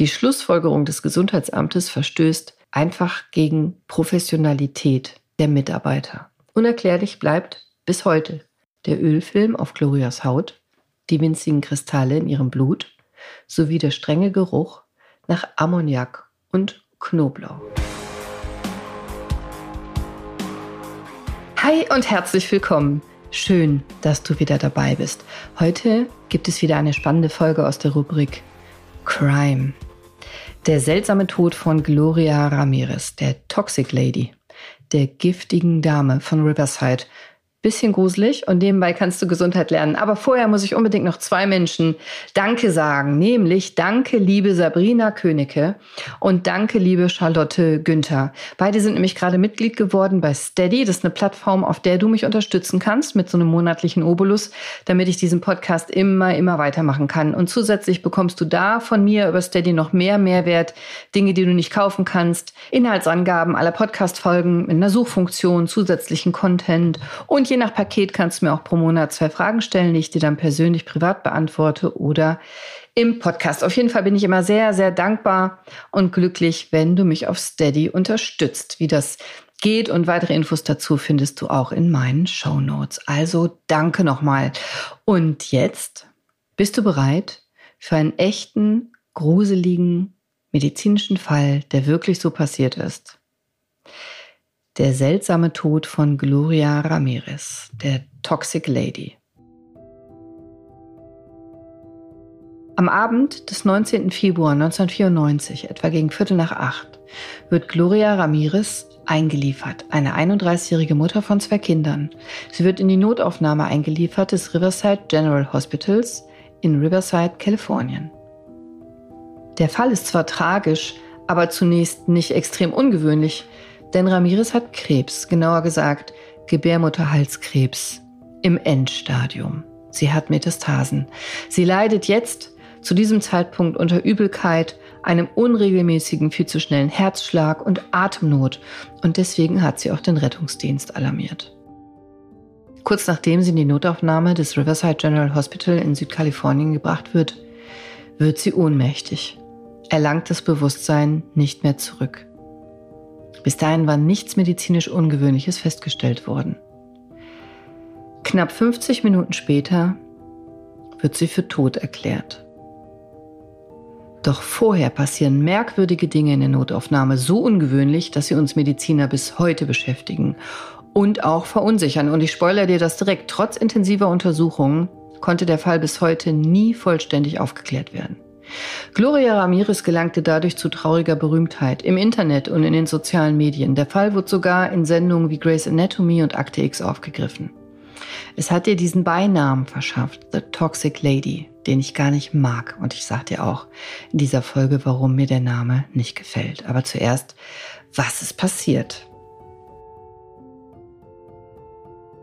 Die Schlussfolgerung des Gesundheitsamtes verstößt einfach gegen Professionalität der Mitarbeiter. Unerklärlich bleibt bis heute der Ölfilm auf Glorias Haut, die winzigen Kristalle in ihrem Blut sowie der strenge Geruch nach Ammoniak und Knoblauch. Hi und herzlich willkommen. Schön, dass du wieder dabei bist. Heute gibt es wieder eine spannende Folge aus der Rubrik Crime. Der seltsame Tod von Gloria Ramirez, der Toxic Lady, der giftigen Dame von Riverside, bisschen gruselig und nebenbei kannst du Gesundheit lernen. Aber vorher muss ich unbedingt noch zwei Menschen Danke sagen, nämlich Danke, liebe Sabrina Königke und Danke, liebe Charlotte Günther. Beide sind nämlich gerade Mitglied geworden bei Steady. Das ist eine Plattform, auf der du mich unterstützen kannst mit so einem monatlichen Obolus, damit ich diesen Podcast immer, immer weitermachen kann. Und zusätzlich bekommst du da von mir über Steady noch mehr Mehrwert, Dinge, die du nicht kaufen kannst, Inhaltsangaben aller Podcast-Folgen mit einer Suchfunktion, zusätzlichen Content und je nach Paket kannst du mir auch pro Monat zwei Fragen stellen, die ich dir dann persönlich privat beantworte oder im Podcast. Auf jeden Fall bin ich immer sehr, sehr dankbar und glücklich, wenn du mich auf Steady unterstützt. Wie das geht und weitere Infos dazu findest du auch in meinen Show Notes. Also danke nochmal. Und jetzt bist du bereit für einen echten, gruseligen medizinischen Fall, der wirklich so passiert ist. Der seltsame Tod von Gloria Ramirez, der Toxic Lady. Am Abend des 19. Februar 1994, etwa gegen Viertel nach acht, wird Gloria Ramirez eingeliefert, eine 31-jährige Mutter von zwei Kindern. Sie wird in die Notaufnahme eingeliefert des Riverside General Hospitals in Riverside, Kalifornien. Der Fall ist zwar tragisch, aber zunächst nicht extrem ungewöhnlich, denn Ramirez hat Krebs, genauer gesagt Gebärmutterhalskrebs im Endstadium. Sie hat Metastasen. Sie leidet jetzt zu diesem Zeitpunkt unter Übelkeit, einem unregelmäßigen, viel zu schnellen Herzschlag und Atemnot. Und deswegen hat sie auch den Rettungsdienst alarmiert. Kurz nachdem sie in die Notaufnahme des Riverside General Hospital in Südkalifornien gebracht wird, wird sie ohnmächtig, erlangt das Bewusstsein nicht mehr zurück. Bis dahin war nichts medizinisch Ungewöhnliches festgestellt worden. Knapp 50 Minuten später wird sie für tot erklärt. Doch vorher passieren merkwürdige Dinge in der Notaufnahme so ungewöhnlich, dass sie uns Mediziner bis heute beschäftigen und auch verunsichern. Und ich spoilere dir das direkt. Trotz intensiver Untersuchungen konnte der Fall bis heute nie vollständig aufgeklärt werden. Gloria Ramirez gelangte dadurch zu trauriger Berühmtheit im Internet und in den sozialen Medien. Der Fall wurde sogar in Sendungen wie Grey's Anatomy und Akte X aufgegriffen. Es hat ihr diesen Beinamen verschafft, The Toxic Lady, den ich gar nicht mag. Und ich sage dir auch in dieser Folge, warum mir der Name nicht gefällt. Aber zuerst, was ist passiert?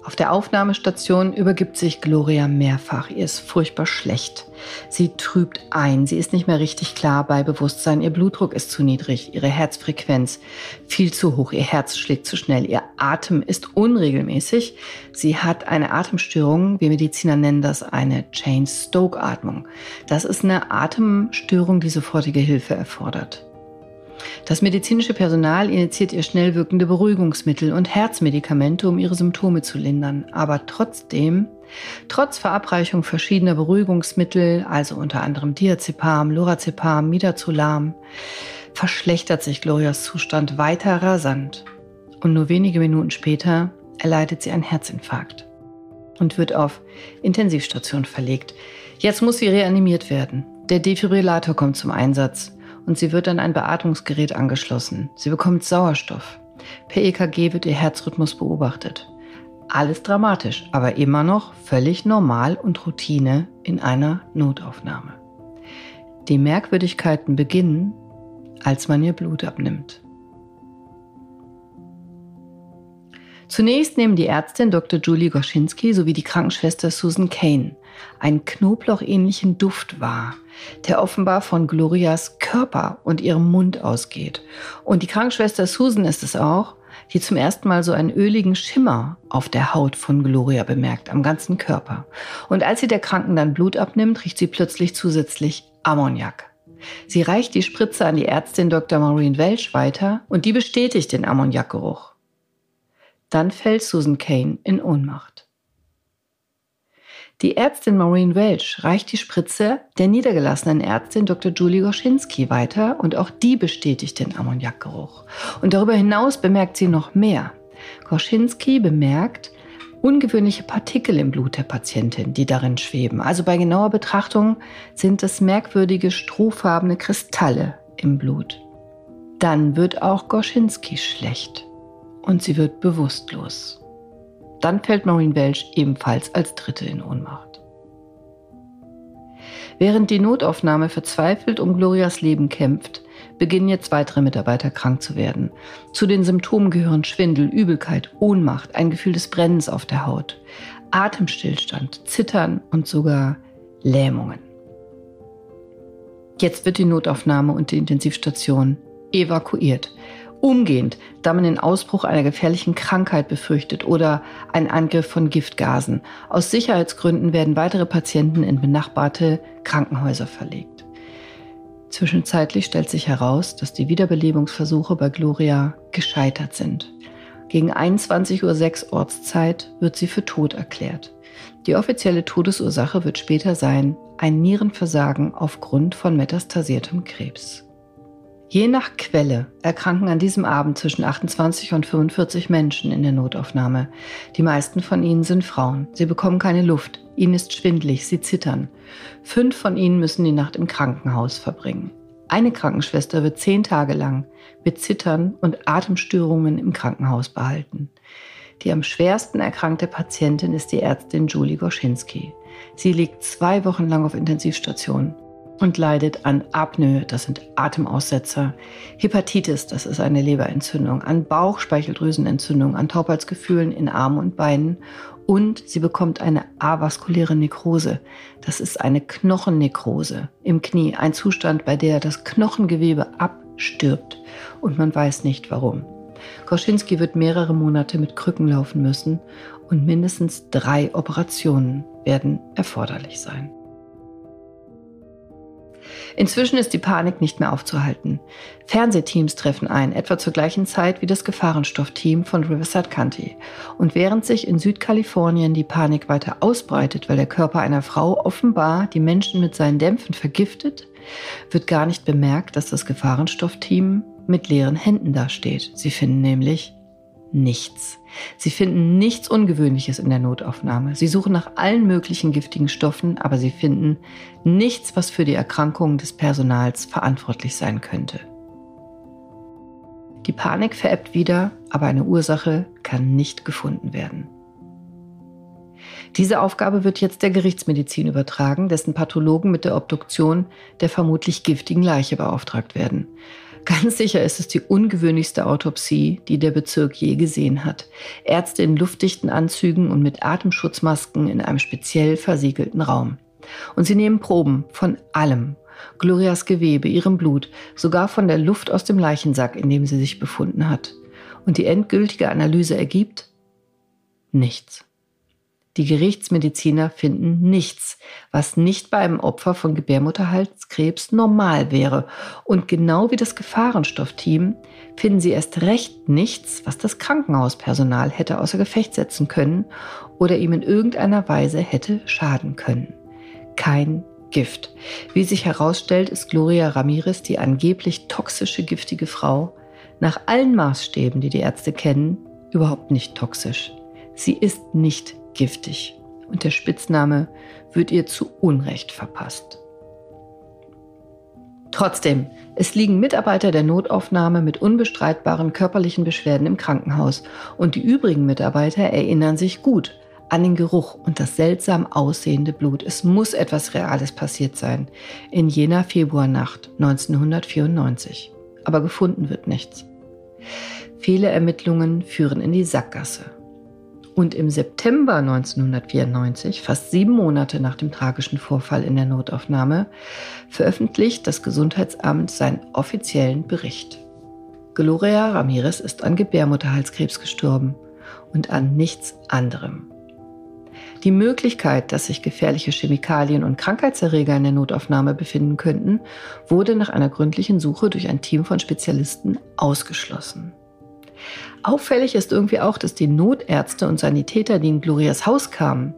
Auf der Aufnahmestation übergibt sich Gloria mehrfach. Ihr ist furchtbar schlecht. Sie trübt ein. Sie ist nicht mehr richtig klar bei Bewusstsein. Ihr Blutdruck ist zu niedrig. Ihre Herzfrequenz viel zu hoch. Ihr Herz schlägt zu schnell. Ihr Atem ist unregelmäßig. Sie hat eine Atemstörung. Wir Mediziner nennen das eine Chain-Stoke-Atmung. Das ist eine Atemstörung, die sofortige Hilfe erfordert. Das medizinische Personal initiiert ihr schnell wirkende Beruhigungsmittel und Herzmedikamente, um ihre Symptome zu lindern. Aber trotzdem, trotz Verabreichung verschiedener Beruhigungsmittel, also unter anderem Diazepam, Lorazepam, Midazolam, verschlechtert sich Glorias Zustand weiter rasant. Und nur wenige Minuten später erleidet sie einen Herzinfarkt und wird auf Intensivstation verlegt. Jetzt muss sie reanimiert werden. Der Defibrillator kommt zum Einsatz und sie wird an ein Beatmungsgerät angeschlossen. Sie bekommt Sauerstoff. Per EKG wird ihr Herzrhythmus beobachtet. Alles dramatisch, aber immer noch völlig normal und Routine in einer Notaufnahme. Die Merkwürdigkeiten beginnen, als man ihr Blut abnimmt. Zunächst nehmen die Ärztin Dr. Julie Goschinski sowie die Krankenschwester Susan Kane einen knoblauchähnlichen Duft wahr, der offenbar von Glorias Körper und ihrem Mund ausgeht. Und die Krankenschwester Susan ist es auch, die zum ersten Mal so einen öligen Schimmer auf der Haut von Gloria bemerkt, am ganzen Körper. Und als sie der Kranken dann Blut abnimmt, riecht sie plötzlich zusätzlich Ammoniak. Sie reicht die Spritze an die Ärztin Dr. Maureen Welch weiter und die bestätigt den Ammoniakgeruch. Dann fällt Susan Kane in Ohnmacht. Die Ärztin Maureen Welch reicht die Spritze der niedergelassenen Ärztin Dr. Julie Goschinski weiter und auch die bestätigt den Ammoniakgeruch. Und darüber hinaus bemerkt sie noch mehr. Goschinski bemerkt, ungewöhnliche Partikel im Blut der Patientin, die darin schweben. Also bei genauer Betrachtung sind es merkwürdige strohfarbene Kristalle im Blut. Dann wird auch Goschinski schlecht und sie wird bewusstlos. Dann fällt Maureen Welch ebenfalls als Dritte in Ohnmacht. Während die Notaufnahme verzweifelt um Glorias Leben kämpft, beginnen jetzt weitere Mitarbeiter krank zu werden. Zu den Symptomen gehören Schwindel, Übelkeit, Ohnmacht, ein Gefühl des Brennens auf der Haut, Atemstillstand, Zittern und sogar Lähmungen. Jetzt wird die Notaufnahme und die Intensivstation evakuiert. Umgehend, da man den Ausbruch einer gefährlichen Krankheit befürchtet oder einen Angriff von Giftgasen. Aus Sicherheitsgründen werden weitere Patienten in benachbarte Krankenhäuser verlegt. Zwischenzeitlich stellt sich heraus, dass die Wiederbelebungsversuche bei Gloria gescheitert sind. Gegen 21.06 Uhr Ortszeit wird sie für tot erklärt. Die offizielle Todesursache wird später sein ein Nierenversagen aufgrund von metastasiertem Krebs. Je nach Quelle erkranken an diesem Abend zwischen 28 und 45 Menschen in der Notaufnahme. Die meisten von ihnen sind Frauen. Sie bekommen keine Luft. Ihnen ist schwindlig. Sie zittern. Fünf von ihnen müssen die Nacht im Krankenhaus verbringen. Eine Krankenschwester wird zehn Tage lang mit Zittern und Atemstörungen im Krankenhaus behalten. Die am schwersten erkrankte Patientin ist die Ärztin Julie Goschinski. Sie liegt zwei Wochen lang auf Intensivstation und leidet an Apnoe, das sind Atemaussetzer, Hepatitis, das ist eine Leberentzündung, an Bauchspeicheldrüsenentzündung, an Taubheitsgefühlen in Armen und Beinen und sie bekommt eine avaskuläre Nekrose. Das ist eine Knochennekrose im Knie, ein Zustand, bei der das Knochengewebe abstirbt und man weiß nicht warum. Koschinski wird mehrere Monate mit Krücken laufen müssen und mindestens drei Operationen werden erforderlich sein. Inzwischen ist die Panik nicht mehr aufzuhalten. Fernsehteams treffen ein, etwa zur gleichen Zeit wie das Gefahrenstoffteam von Riverside County. Und während sich in Südkalifornien die Panik weiter ausbreitet, weil der Körper einer Frau offenbar die Menschen mit seinen Dämpfen vergiftet, wird gar nicht bemerkt, dass das Gefahrenstoffteam mit leeren Händen dasteht. Sie finden nämlich nichts. Sie finden nichts Ungewöhnliches in der Notaufnahme. Sie suchen nach allen möglichen giftigen Stoffen, aber sie finden nichts, was für die Erkrankungen des Personals verantwortlich sein könnte. Die Panik verebbt wieder, aber eine Ursache kann nicht gefunden werden. Diese Aufgabe wird jetzt der Gerichtsmedizin übertragen, dessen Pathologen mit der Obduktion der vermutlich giftigen Leiche beauftragt werden. Ganz sicher ist es die ungewöhnlichste Autopsie, die der Bezirk je gesehen hat. Ärzte in luftdichten Anzügen und mit Atemschutzmasken in einem speziell versiegelten Raum. Und sie nehmen Proben von allem. Glorias Gewebe, ihrem Blut, sogar von der Luft aus dem Leichensack, in dem sie sich befunden hat. Und die endgültige Analyse ergibt nichts. Die Gerichtsmediziner finden nichts, was nicht bei einem Opfer von Gebärmutterhalskrebs normal wäre. Und genau wie das Gefahrenstoffteam finden sie erst recht nichts, was das Krankenhauspersonal hätte außer Gefecht setzen können oder ihm in irgendeiner Weise hätte schaden können. Kein Gift. Wie sich herausstellt, ist Gloria Ramirez die angeblich toxische, giftige Frau nach allen Maßstäben, die die Ärzte kennen, überhaupt nicht toxisch. Sie ist nicht giftig und der Spitzname wird ihr zu Unrecht verpasst. Trotzdem, es liegen Mitarbeiter der Notaufnahme mit unbestreitbaren körperlichen Beschwerden im Krankenhaus und die übrigen Mitarbeiter erinnern sich gut an den Geruch und das seltsam aussehende Blut. Es muss etwas Reales passiert sein in jener Februarnacht 1994. Aber gefunden wird nichts. Viele Ermittlungen führen in die Sackgasse. Und im September 1994, fast sieben Monate nach dem tragischen Vorfall in der Notaufnahme, veröffentlicht das Gesundheitsamt seinen offiziellen Bericht. Gloria Ramirez ist an Gebärmutterhalskrebs gestorben und an nichts anderem. Die Möglichkeit, dass sich gefährliche Chemikalien und Krankheitserreger in der Notaufnahme befinden könnten, wurde nach einer gründlichen Suche durch ein Team von Spezialisten ausgeschlossen. Auffällig ist irgendwie auch, dass die Notärzte und Sanitäter, die in Glorias Haus kamen,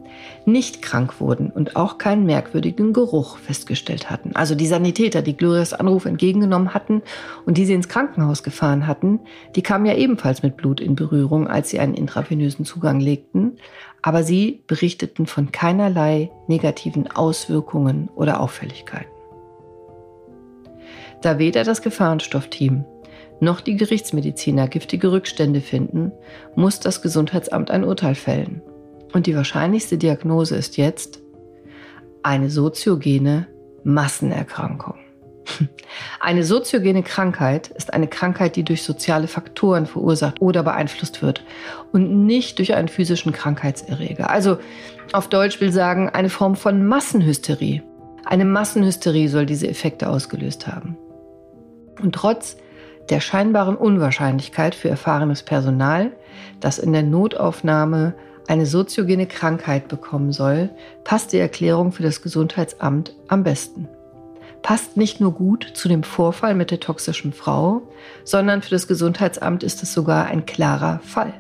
nicht krank wurden und auch keinen merkwürdigen Geruch festgestellt hatten. Also die Sanitäter, die Glorias Anruf entgegengenommen hatten und die sie ins Krankenhaus gefahren hatten, die kamen ja ebenfalls mit Blut in Berührung, als sie einen intravenösen Zugang legten. Aber sie berichteten von keinerlei negativen Auswirkungen oder Auffälligkeiten. Da weder das Gefahrenstoffteam noch die Gerichtsmediziner giftige Rückstände finden, muss das Gesundheitsamt ein Urteil fällen. Und die wahrscheinlichste Diagnose ist jetzt eine soziogene Massenerkrankung. Eine soziogene Krankheit ist eine Krankheit, die durch soziale Faktoren verursacht oder beeinflusst wird und nicht durch einen physischen Krankheitserreger. Also auf Deutsch will sagen, eine Form von Massenhysterie. Eine Massenhysterie soll diese Effekte ausgelöst haben. Und trotz der scheinbaren Unwahrscheinlichkeit für erfahrenes Personal, das in der Notaufnahme eine soziogene Krankheit bekommen soll, passt die Erklärung für das Gesundheitsamt am besten. Passt nicht nur gut zu dem Vorfall mit der toxischen Frau, sondern für das Gesundheitsamt ist es sogar ein klarer Fall.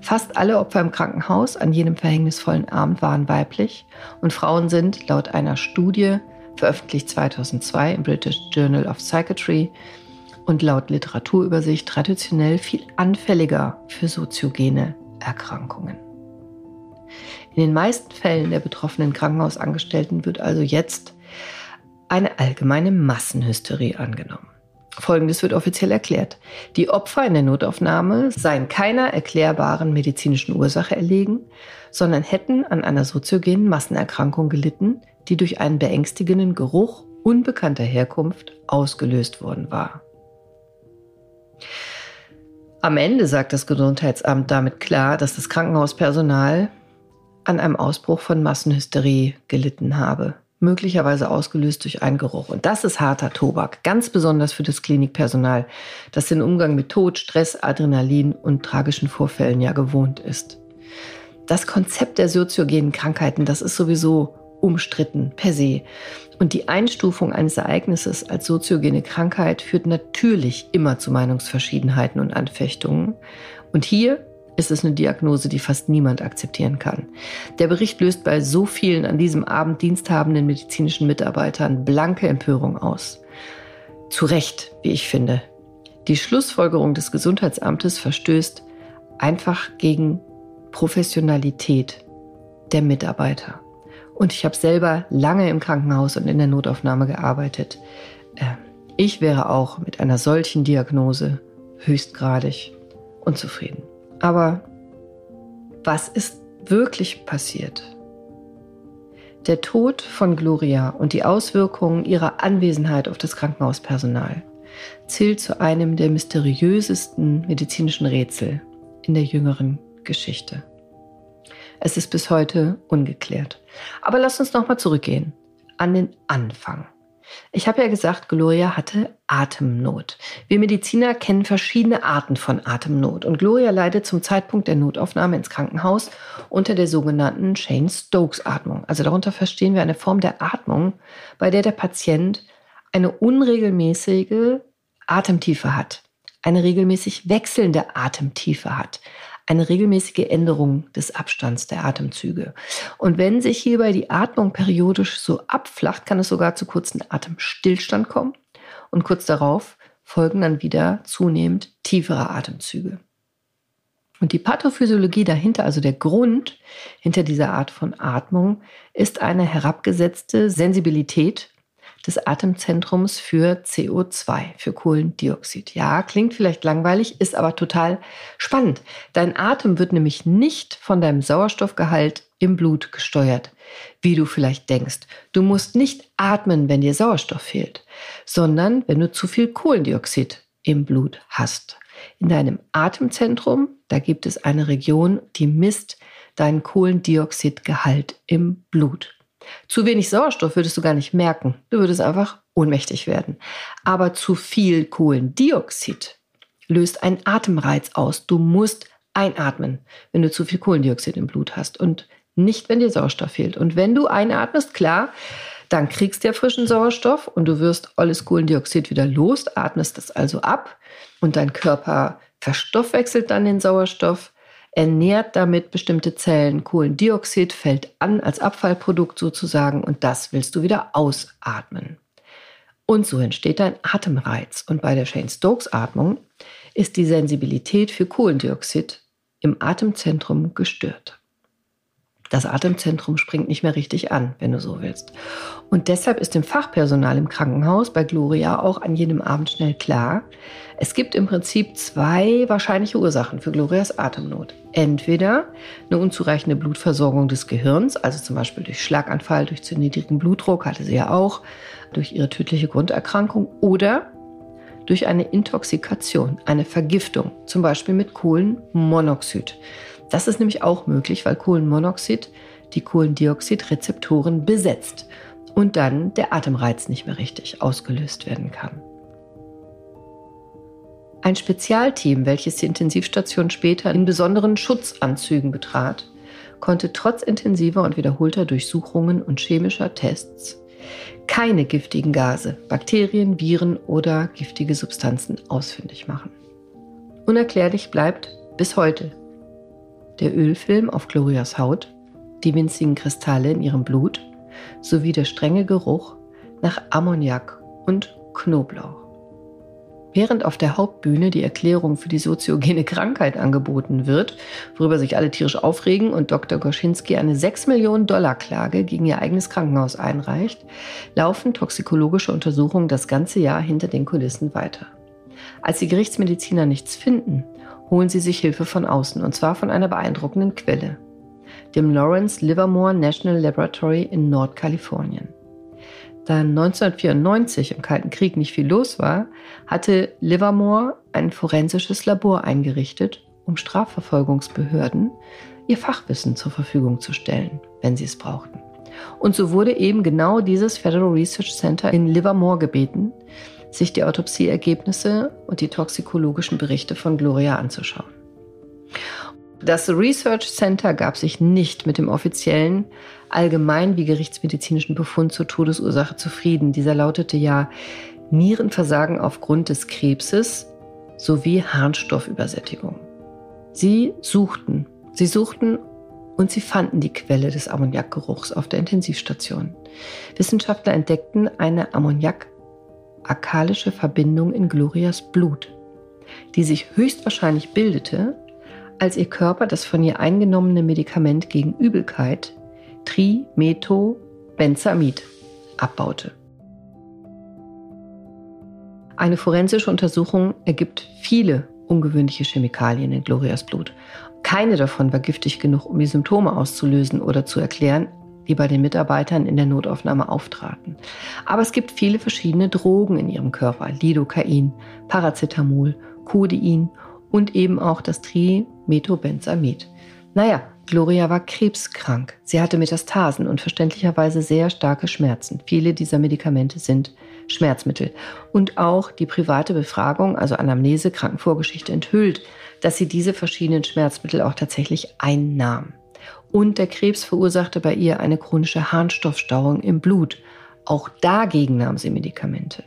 Fast alle Opfer im Krankenhaus an jenem verhängnisvollen Abend waren weiblich und Frauen sind laut einer Studie, veröffentlicht 2002 im British Journal of Psychiatry, und laut Literaturübersicht traditionell viel anfälliger für soziogene Erkrankungen. In den meisten Fällen der betroffenen Krankenhausangestellten wird also jetzt eine allgemeine Massenhysterie angenommen. Folgendes wird offiziell erklärt. Die Opfer in der Notaufnahme seien keiner erklärbaren medizinischen Ursache erlegen, sondern hätten an einer soziogenen Massenerkrankung gelitten, die durch einen beängstigenden Geruch unbekannter Herkunft ausgelöst worden war. Am Ende sagt das Gesundheitsamt damit klar, dass das Krankenhauspersonal an einem Ausbruch von Massenhysterie gelitten habe, möglicherweise ausgelöst durch einen Geruch. Und das ist harter Tobak, ganz besonders für das Klinikpersonal, das den Umgang mit Tod, Stress, Adrenalin und tragischen Vorfällen ja gewohnt ist. Das Konzept der soziogenen Krankheiten, das ist sowieso umstritten per se. Und die Einstufung eines Ereignisses als soziogene Krankheit führt natürlich immer zu Meinungsverschiedenheiten und Anfechtungen. Und hier ist es eine Diagnose, die fast niemand akzeptieren kann. Der Bericht löst bei so vielen an diesem Abend diensthabenden medizinischen Mitarbeitern blanke Empörung aus. Zu Recht, wie ich finde. Die Schlussfolgerung des Gesundheitsamtes verstößt einfach gegen Professionalität der Mitarbeiter. Und ich habe selber lange im Krankenhaus und in der Notaufnahme gearbeitet. Ähm, ich wäre auch mit einer solchen Diagnose höchstgradig unzufrieden. Aber was ist wirklich passiert? Der Tod von Gloria und die Auswirkungen ihrer Anwesenheit auf das Krankenhauspersonal zählt zu einem der mysteriösesten medizinischen Rätsel in der jüngeren Geschichte. Es ist bis heute ungeklärt. Aber lass uns nochmal zurückgehen an den Anfang. Ich habe ja gesagt, Gloria hatte Atemnot. Wir Mediziner kennen verschiedene Arten von Atemnot und Gloria leidet zum Zeitpunkt der Notaufnahme ins Krankenhaus unter der sogenannten Shane-Stokes-Atmung. Also darunter verstehen wir eine Form der Atmung, bei der der Patient eine unregelmäßige Atemtiefe hat, eine regelmäßig wechselnde Atemtiefe hat, eine regelmäßige Änderung des Abstands der Atemzüge. Und wenn sich hierbei die Atmung periodisch so abflacht, kann es sogar zu kurzen Atemstillstand kommen. Und kurz darauf folgen dann wieder zunehmend tiefere Atemzüge. Und die Pathophysiologie dahinter, also der Grund hinter dieser Art von Atmung, ist eine herabgesetzte Sensibilität des Atemzentrums für CO2, für Kohlendioxid. Ja, klingt vielleicht langweilig, ist aber total spannend. Dein Atem wird nämlich nicht von deinem Sauerstoffgehalt im Blut gesteuert, wie du vielleicht denkst. Du musst nicht atmen, wenn dir Sauerstoff fehlt, sondern wenn du zu viel Kohlendioxid im Blut hast. In deinem Atemzentrum, da gibt es eine Region, die misst deinen Kohlendioxidgehalt im Blut. Zu wenig Sauerstoff würdest du gar nicht merken. Du würdest einfach ohnmächtig werden. Aber zu viel Kohlendioxid löst einen Atemreiz aus. Du musst einatmen, wenn du zu viel Kohlendioxid im Blut hast. Und Nicht, wenn dir Sauerstoff fehlt. Und wenn du einatmest, klar, dann kriegst du ja frischen Sauerstoff und du wirst alles Kohlendioxid wieder los, atmest das also ab und dein Körper verstoffwechselt dann den Sauerstoff, ernährt damit bestimmte Zellen. Kohlendioxid fällt an als Abfallprodukt sozusagen und das willst du wieder ausatmen. Und so entsteht ein Atemreiz. Und bei der Shane-Stokes-Atmung ist die Sensibilität für Kohlendioxid im Atemzentrum gestört. Das Atemzentrum springt nicht mehr richtig an, wenn du so willst. Und deshalb ist dem Fachpersonal im Krankenhaus bei Gloria auch an jedem Abend schnell klar, es gibt im Prinzip zwei wahrscheinliche Ursachen für Glorias Atemnot. Entweder eine unzureichende Blutversorgung des Gehirns, also zum Beispiel durch Schlaganfall, durch zu niedrigen Blutdruck, hatte sie ja auch, durch ihre tödliche Grunderkrankung, oder durch eine Intoxikation, eine Vergiftung, zum Beispiel mit Kohlenmonoxid. Das ist nämlich auch möglich, weil Kohlenmonoxid die Kohlendioxidrezeptoren besetzt und dann der Atemreiz nicht mehr richtig ausgelöst werden kann. Ein Spezialteam, welches die Intensivstation später in besonderen Schutzanzügen betrat, konnte trotz intensiver und wiederholter Durchsuchungen und chemischer Tests keine giftigen Gase, Bakterien, Viren oder giftige Substanzen ausfindig machen. Unerklärlich bleibt bis heute der Ölfilm auf Glorias Haut, die winzigen Kristalle in ihrem Blut sowie der strenge Geruch nach Ammoniak und Knoblauch. Während auf der Hauptbühne die Erklärung für die soziogene Krankheit angeboten wird, worüber sich alle tierisch aufregen und Dr. Goschinski eine 6 Millionen Dollar Klage gegen ihr eigenes Krankenhaus einreicht, laufen toxikologische Untersuchungen das ganze Jahr hinter den Kulissen weiter. Als die Gerichtsmediziner nichts finden, holen sie sich Hilfe von außen, und zwar von einer beeindruckenden Quelle, dem Lawrence Livermore National Laboratory in Nordkalifornien. Da 1994 im Kalten Krieg nicht viel los war, hatte Livermore ein forensisches Labor eingerichtet, um Strafverfolgungsbehörden ihr Fachwissen zur Verfügung zu stellen, wenn sie es brauchten. Und so wurde eben genau dieses Federal Research Center in Livermore gebeten, sich die Autopsieergebnisse und die toxikologischen Berichte von Gloria anzuschauen. Das Research Center gab sich nicht mit dem offiziellen allgemein wie gerichtsmedizinischen Befund zur Todesursache zufrieden. Dieser lautete ja Nierenversagen aufgrund des Krebses sowie Harnstoffübersättigung. Sie suchten, sie suchten und sie fanden die Quelle des Ammoniakgeruchs auf der Intensivstation. Wissenschaftler entdeckten eine Ammoniak alkalische Verbindung in Glorias Blut, die sich höchstwahrscheinlich bildete, als ihr Körper das von ihr eingenommene Medikament gegen Übelkeit Trimethobenzamid abbaute. Eine forensische Untersuchung ergibt viele ungewöhnliche Chemikalien in Glorias Blut. Keine davon war giftig genug, um die Symptome auszulösen oder zu erklären, die bei den Mitarbeitern in der Notaufnahme auftraten. Aber es gibt viele verschiedene Drogen in ihrem Körper. Lidocain, Paracetamol, Codein und eben auch das Trimethobenzamid. Naja, Gloria war krebskrank. Sie hatte Metastasen und verständlicherweise sehr starke Schmerzen. Viele dieser Medikamente sind Schmerzmittel. Und auch die private Befragung, also Anamnese, Krankenvorgeschichte enthüllt, dass sie diese verschiedenen Schmerzmittel auch tatsächlich einnahm. Und der Krebs verursachte bei ihr eine chronische Harnstoffstauung im Blut. Auch dagegen nahm sie Medikamente.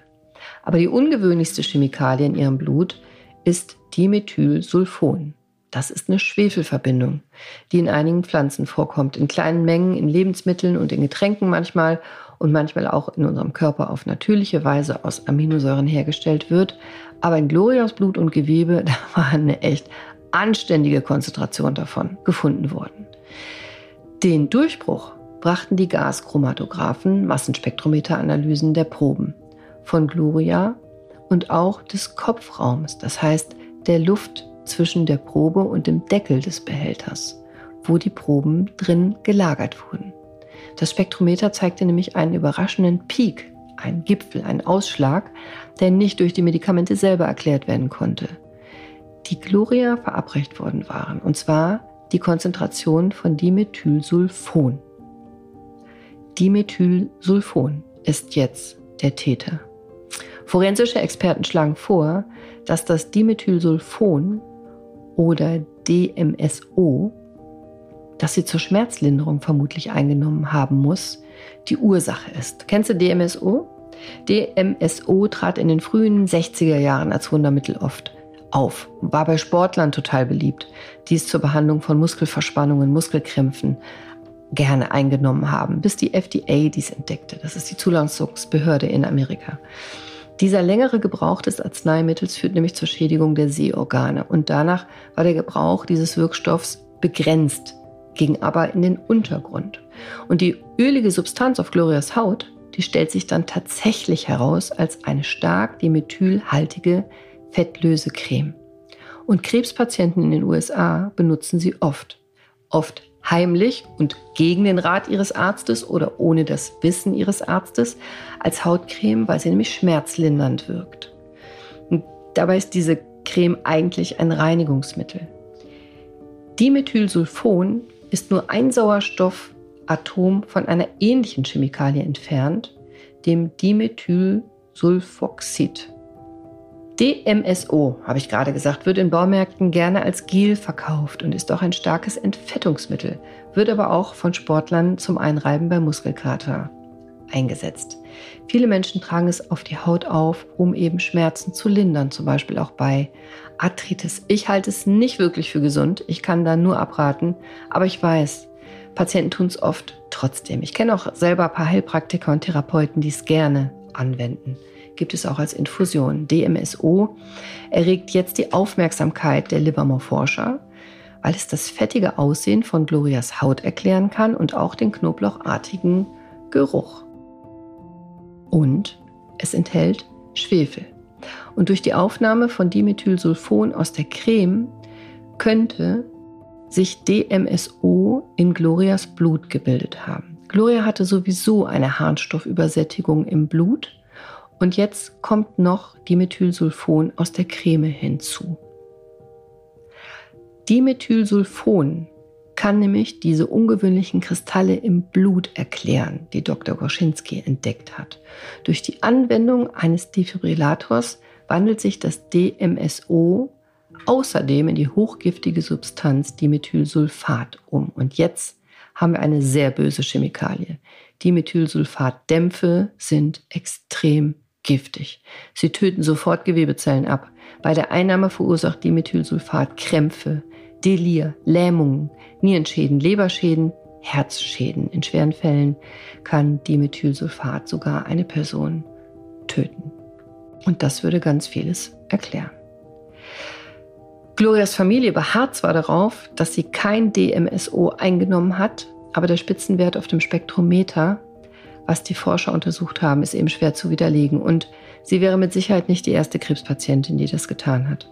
Aber die ungewöhnlichste Chemikalie in ihrem Blut ist Dimethylsulfon. Das ist eine Schwefelverbindung, die in einigen Pflanzen vorkommt, in kleinen Mengen, in Lebensmitteln und in Getränken manchmal und manchmal auch in unserem Körper auf natürliche Weise aus Aminosäuren hergestellt wird. Aber in Glorias Blut und Gewebe, da war eine echt anständige Konzentration davon gefunden worden. Den Durchbruch brachten die Gaschromatographen, Massenspektrometeranalysen der Proben von Gloria und auch des Kopfraums, das heißt der Luft zwischen der Probe und dem Deckel des Behälters, wo die Proben drin gelagert wurden. Das Spektrometer zeigte nämlich einen überraschenden Peak, einen Gipfel, einen Ausschlag, der nicht durch die Medikamente selber erklärt werden konnte. Die Gloria verabreicht worden waren, und zwar die Konzentration von Dimethylsulfon. Dimethylsulfon ist jetzt der Täter. Forensische Experten schlagen vor, dass das Dimethylsulfon oder DMSO dass sie zur Schmerzlinderung vermutlich eingenommen haben muss, die Ursache ist. Kennst du DMSO? DMSO trat in den frühen 60er Jahren als Wundermittel oft auf, war bei Sportlern total beliebt, die es zur Behandlung von Muskelverspannungen, Muskelkrämpfen gerne eingenommen haben, bis die FDA dies entdeckte. Das ist die Zulassungsbehörde in Amerika. Dieser längere Gebrauch des Arzneimittels führt nämlich zur Schädigung der Sehorgane und danach war der Gebrauch dieses Wirkstoffs begrenzt, ging aber in den Untergrund. Und die ölige Substanz auf Glorias Haut, die stellt sich dann tatsächlich heraus als eine stark dimethylhaltige Fettlösecreme. Und Krebspatienten in den USA benutzen sie oft. Oft heimlich und gegen den Rat ihres Arztes oder ohne das Wissen ihres Arztes als Hautcreme, weil sie nämlich schmerzlindernd wirkt. Und dabei ist diese Creme eigentlich ein Reinigungsmittel. Dimethylsulfon ist nur ein Sauerstoffatom von einer ähnlichen Chemikalie entfernt, dem Dimethylsulfoxid. DMSO, habe ich gerade gesagt, wird in Baumärkten gerne als Gel verkauft und ist auch ein starkes Entfettungsmittel, wird aber auch von Sportlern zum Einreiben bei Muskelkater eingesetzt. Viele Menschen tragen es auf die Haut auf, um eben Schmerzen zu lindern, zum Beispiel auch bei Arthritis. Ich halte es nicht wirklich für gesund, ich kann da nur abraten, aber ich weiß, Patienten tun es oft trotzdem. Ich kenne auch selber ein paar Heilpraktiker und Therapeuten, die es gerne anwenden gibt es auch als Infusion. DMSO erregt jetzt die Aufmerksamkeit der Livermore-Forscher, weil es das fettige Aussehen von Glorias Haut erklären kann und auch den knoblauchartigen Geruch. Und es enthält Schwefel. Und durch die Aufnahme von Dimethylsulfon aus der Creme könnte sich DMSO in Glorias Blut gebildet haben. Gloria hatte sowieso eine Harnstoffübersättigung im Blut und jetzt kommt noch Dimethylsulfon aus der Creme hinzu. Dimethylsulfon kann nämlich diese ungewöhnlichen Kristalle im Blut erklären, die Dr. Gorschinski entdeckt hat. Durch die Anwendung eines Defibrillators wandelt sich das DMSO außerdem in die hochgiftige Substanz Dimethylsulfat um. Und jetzt haben wir eine sehr böse Chemikalie. Dimethylsulfatdämpfe sind extrem giftig. Sie töten sofort Gewebezellen ab. Bei der Einnahme verursacht Dimethylsulfat Krämpfe, Delir, Lähmungen, Nierenschäden, Leberschäden, Herzschäden. In schweren Fällen kann Dimethylsulfat sogar eine Person töten. Und das würde ganz vieles erklären. Glorias Familie beharrt zwar darauf, dass sie kein DMSO eingenommen hat, aber der Spitzenwert auf dem Spektrometer was die Forscher untersucht haben, ist eben schwer zu widerlegen. Und sie wäre mit Sicherheit nicht die erste Krebspatientin, die das getan hat.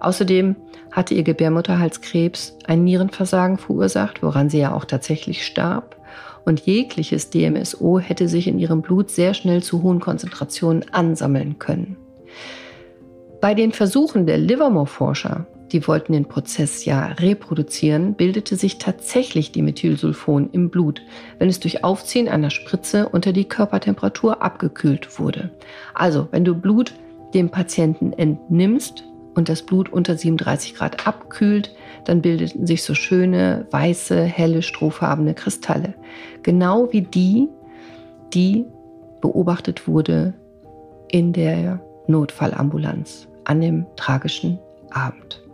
Außerdem hatte ihr Gebärmutterhalskrebs ein Nierenversagen verursacht, woran sie ja auch tatsächlich starb. Und jegliches DMSO hätte sich in ihrem Blut sehr schnell zu hohen Konzentrationen ansammeln können. Bei den Versuchen der Livermore-Forscher die wollten den Prozess ja reproduzieren, bildete sich tatsächlich die Methylsulfon im Blut, wenn es durch Aufziehen einer Spritze unter die Körpertemperatur abgekühlt wurde. Also, wenn du Blut dem Patienten entnimmst und das Blut unter 37 Grad abkühlt, dann bildeten sich so schöne, weiße, helle, strohfarbene Kristalle. Genau wie die, die beobachtet wurde in der Notfallambulanz an dem tragischen Abend.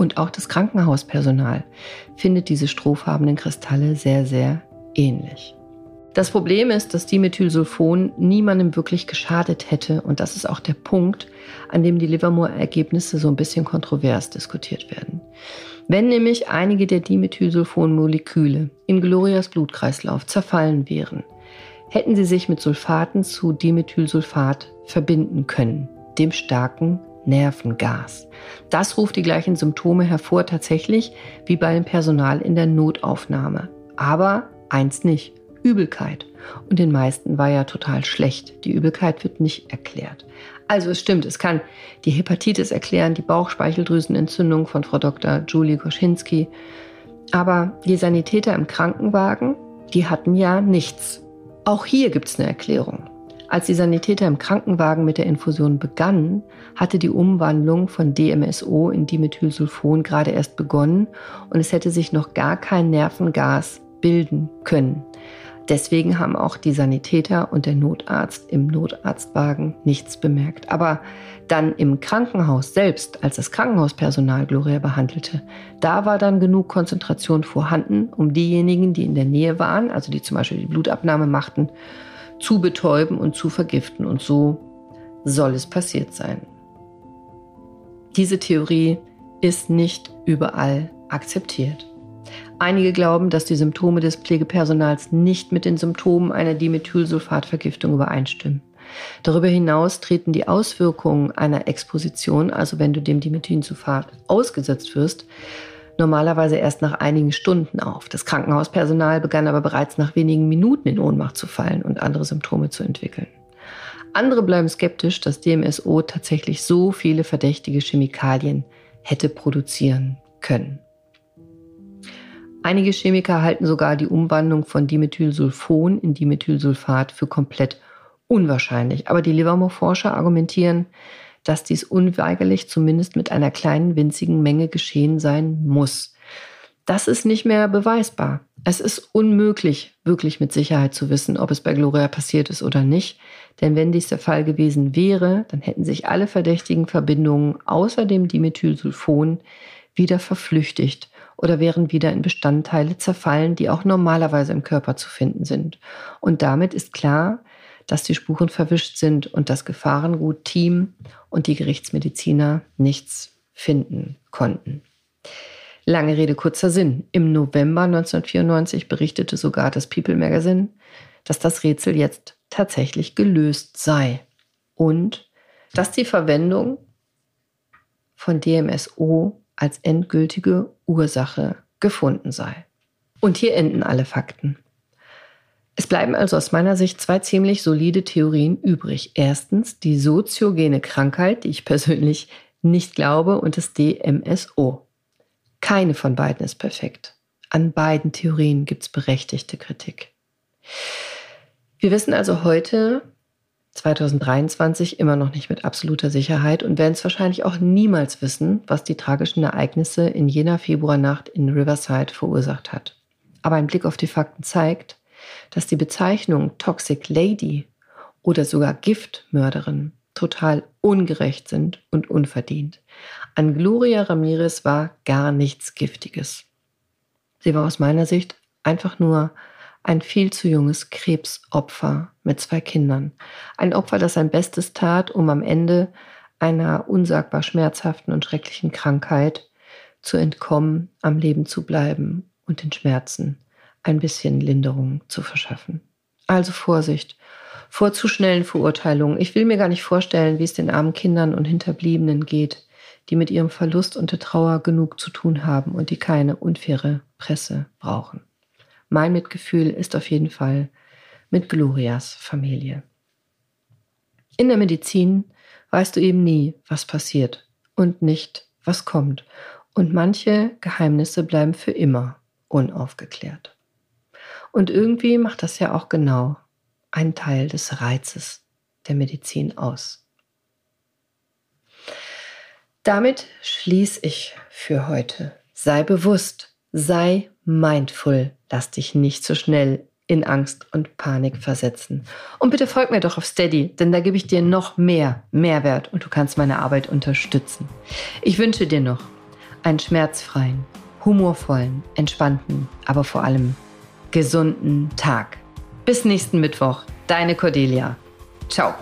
Und auch das Krankenhauspersonal findet diese strohfarbenen Kristalle sehr, sehr ähnlich. Das Problem ist, dass Dimethylsulfon niemandem wirklich geschadet hätte. Und das ist auch der Punkt, an dem die Livermore-Ergebnisse so ein bisschen kontrovers diskutiert werden. Wenn nämlich einige der Dimethylsulfon-Moleküle in Glorias Blutkreislauf zerfallen wären, hätten sie sich mit Sulfaten zu Dimethylsulfat verbinden können, dem starken Nervengas. Das ruft die gleichen Symptome hervor tatsächlich wie beim Personal in der Notaufnahme. Aber eins nicht, Übelkeit. Und den meisten war ja total schlecht. Die Übelkeit wird nicht erklärt. Also es stimmt, es kann die Hepatitis erklären, die Bauchspeicheldrüsenentzündung von Frau Dr. Julie Goschinski. Aber die Sanitäter im Krankenwagen, die hatten ja nichts. Auch hier gibt es eine Erklärung. Als die Sanitäter im Krankenwagen mit der Infusion begannen, hatte die Umwandlung von DMSO in Dimethylsulfon gerade erst begonnen und es hätte sich noch gar kein Nervengas bilden können. Deswegen haben auch die Sanitäter und der Notarzt im Notarztwagen nichts bemerkt. Aber dann im Krankenhaus selbst, als das Krankenhauspersonal Gloria behandelte, da war dann genug Konzentration vorhanden, um diejenigen, die in der Nähe waren, also die zum Beispiel die Blutabnahme machten, zu betäuben und zu vergiften. Und so soll es passiert sein. Diese Theorie ist nicht überall akzeptiert. Einige glauben, dass die Symptome des Pflegepersonals nicht mit den Symptomen einer Dimethylsulfatvergiftung übereinstimmen. Darüber hinaus treten die Auswirkungen einer Exposition, also wenn du dem Dimethylsulfat ausgesetzt wirst, normalerweise erst nach einigen Stunden auf. Das Krankenhauspersonal begann aber bereits nach wenigen Minuten in Ohnmacht zu fallen und andere Symptome zu entwickeln. Andere bleiben skeptisch, dass DMSO tatsächlich so viele verdächtige Chemikalien hätte produzieren können. Einige Chemiker halten sogar die Umwandlung von Dimethylsulfon in Dimethylsulfat für komplett unwahrscheinlich. Aber die Livermore-Forscher argumentieren, dass dies unweigerlich zumindest mit einer kleinen winzigen Menge geschehen sein muss. Das ist nicht mehr beweisbar. Es ist unmöglich, wirklich mit Sicherheit zu wissen, ob es bei Gloria passiert ist oder nicht. Denn wenn dies der Fall gewesen wäre, dann hätten sich alle verdächtigen Verbindungen außer dem Dimethylsulfon wieder verflüchtigt oder wären wieder in Bestandteile zerfallen, die auch normalerweise im Körper zu finden sind. Und damit ist klar, dass die Spuren verwischt sind und das Gefahrengut-Team und die Gerichtsmediziner nichts finden konnten. Lange Rede, kurzer Sinn. Im November 1994 berichtete sogar das People Magazine, dass das Rätsel jetzt tatsächlich gelöst sei und dass die Verwendung von DMSO als endgültige Ursache gefunden sei. Und hier enden alle Fakten. Es bleiben also aus meiner Sicht zwei ziemlich solide Theorien übrig. Erstens die soziogene Krankheit, die ich persönlich nicht glaube, und das DMSO. Keine von beiden ist perfekt. An beiden Theorien gibt es berechtigte Kritik. Wir wissen also heute, 2023 immer noch nicht mit absoluter Sicherheit und werden es wahrscheinlich auch niemals wissen, was die tragischen Ereignisse in jener Februarnacht in Riverside verursacht hat. Aber ein Blick auf die Fakten zeigt, dass die Bezeichnung Toxic Lady oder sogar Giftmörderin total ungerecht sind und unverdient. An Gloria Ramirez war gar nichts Giftiges. Sie war aus meiner Sicht einfach nur ein viel zu junges Krebsopfer mit zwei Kindern. Ein Opfer, das sein Bestes tat, um am Ende einer unsagbar schmerzhaften und schrecklichen Krankheit zu entkommen, am Leben zu bleiben und den Schmerzen ein bisschen Linderung zu verschaffen. Also Vorsicht vor zu schnellen Verurteilungen. Ich will mir gar nicht vorstellen, wie es den armen Kindern und Hinterbliebenen geht, die mit ihrem Verlust und der Trauer genug zu tun haben und die keine unfaire Presse brauchen. Mein Mitgefühl ist auf jeden Fall mit Glorias Familie. In der Medizin weißt du eben nie, was passiert und nicht, was kommt. Und manche Geheimnisse bleiben für immer unaufgeklärt. Und irgendwie macht das ja auch genau einen Teil des Reizes der Medizin aus. Damit schließe ich für heute. Sei bewusst, sei mindful, lass dich nicht so schnell in Angst und Panik versetzen. Und bitte folg mir doch auf Steady, denn da gebe ich dir noch mehr Mehrwert und du kannst meine Arbeit unterstützen. Ich wünsche dir noch einen schmerzfreien, humorvollen, entspannten, aber vor allem gesunden Tag. Bis nächsten Mittwoch, deine Cordelia. Ciao.